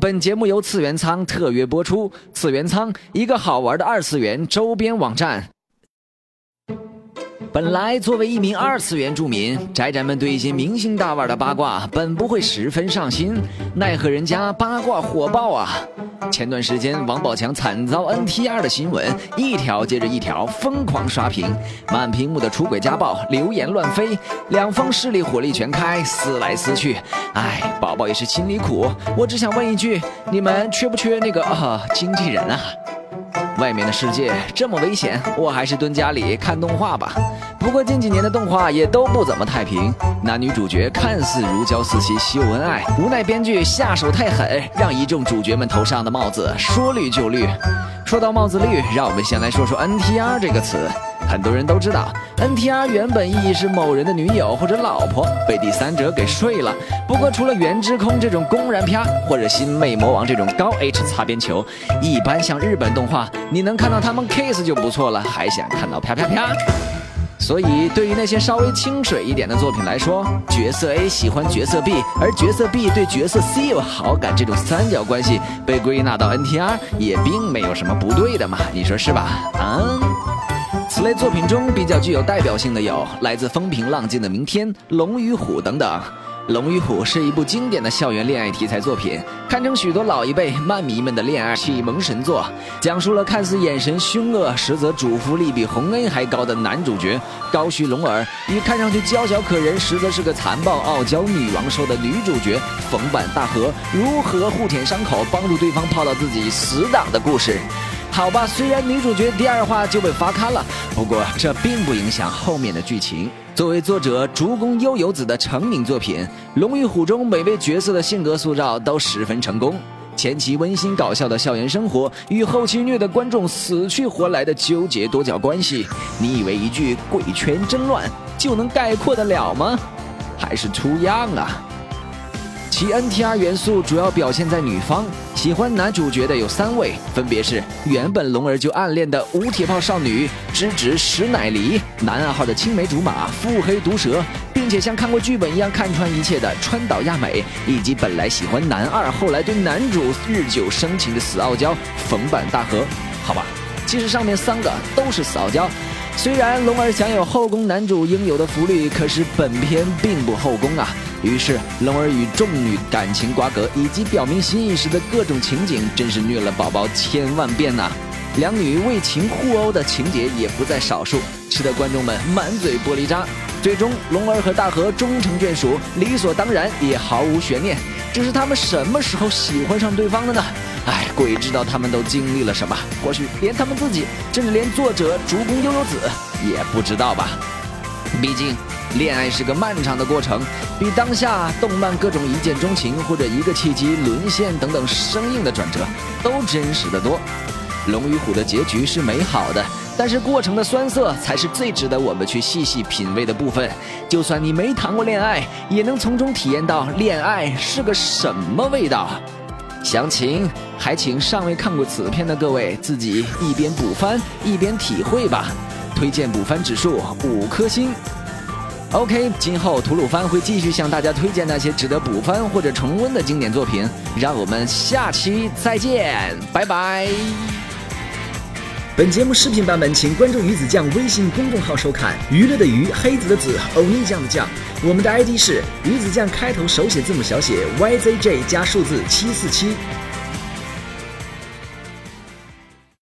本节目由次元仓特约播出。次元仓，一个好玩的二次元周边网站。本来作为一名二次元住民，宅宅们对一些明星大腕的八卦本不会十分上心，奈何人家八卦火爆啊！前段时间王宝强惨遭 NTR 的新闻，一条接着一条疯狂刷屏，满屏幕的出轨家暴，流言乱飞，两方势力火力全开，撕来撕去。哎，宝宝也是心里苦。我只想问一句，你们缺不缺那个啊经纪人啊？外面的世界这么危险，我还是蹲家里看动画吧。不过近几年的动画也都不怎么太平，男女主角看似如胶似漆秀恩爱，无奈编剧下手太狠，让一众主角们头上的帽子说绿就绿。说到帽子绿，让我们先来说说 NTR 这个词。很多人都知道，NTR 原本意义是某人的女友或者老婆被第三者给睡了。不过除了原之空这种公然啪，或者新魅魔王这种高 H 擦边球，一般像日本动画，你能看到他们 kiss 就不错了，还想看到啪啪啪。所以对于那些稍微清水一点的作品来说，角色 A 喜欢角色 B，而角色 B 对角色 C 有好感，这种三角关系被归纳到 NTR 也并没有什么不对的嘛，你说是吧？嗯？此类作品中比较具有代表性的有来自风平浪静的明天、龙与虎等等。龙与虎是一部经典的校园恋爱题材作品，堪称许多老一辈漫迷们的恋爱启蒙神作。讲述了看似眼神凶恶，实则主妇力比洪恩还高的男主角高须龙儿，与看上去娇小可人，实则是个残暴傲娇女王兽的女主角冯坂大河如何互舔伤口，帮助对方泡到自己死党的故事。好吧，虽然女主角第二话就被罚刊了，不过这并不影响后面的剧情。作为作者竹宫悠游子的成名作品，《龙与虎》中每位角色的性格塑造都十分成功。前期温馨搞笑的校园生活，与后期虐得观众死去活来的纠结多角关系，你以为一句“鬼圈真乱”就能概括得了吗？还是出样啊！其 NTR 元素主要表现在女方喜欢男主角的有三位，分别是原本龙儿就暗恋的无铁炮少女芝芝石乃梨，男二号的青梅竹马腹黑毒舌，并且像看过剧本一样看穿一切的川岛亚美，以及本来喜欢男二后来对男主日久生情的死傲娇冯坂大河。好吧，其实上面三个都是死傲娇。虽然龙儿享有后宫男主应有的福利，可是本片并不后宫啊。于是，龙儿与众女感情瓜葛以及表明心意时的各种情景，真是虐了宝宝千万遍呐！两女为情互殴的情节也不在少数，吃得观众们满嘴玻璃渣。最终，龙儿和大河终成眷属，理所当然，也毫无悬念。只是他们什么时候喜欢上对方的呢？哎，鬼知道他们都经历了什么。或许连他们自己，甚至连作者竹宫悠悠子也不知道吧。毕竟。恋爱是个漫长的过程，比当下动漫各种一见钟情或者一个契机沦陷等等生硬的转折都真实的多。龙与虎的结局是美好的，但是过程的酸涩才是最值得我们去细细品味的部分。就算你没谈过恋爱，也能从中体验到恋爱是个什么味道。详情还请尚未看过此片的各位自己一边补番一边体会吧。推荐补番指数五颗星。OK，今后吐鲁番会继续向大家推荐那些值得补番或者重温的经典作品，让我们下期再见，拜拜。本节目视频版本，请关注鱼子酱微信公众号收看。娱乐的娱，黑子的子，欧尼酱的酱。我们的 ID 是鱼子酱，开头手写字母小写 YZJ 加数字七四七。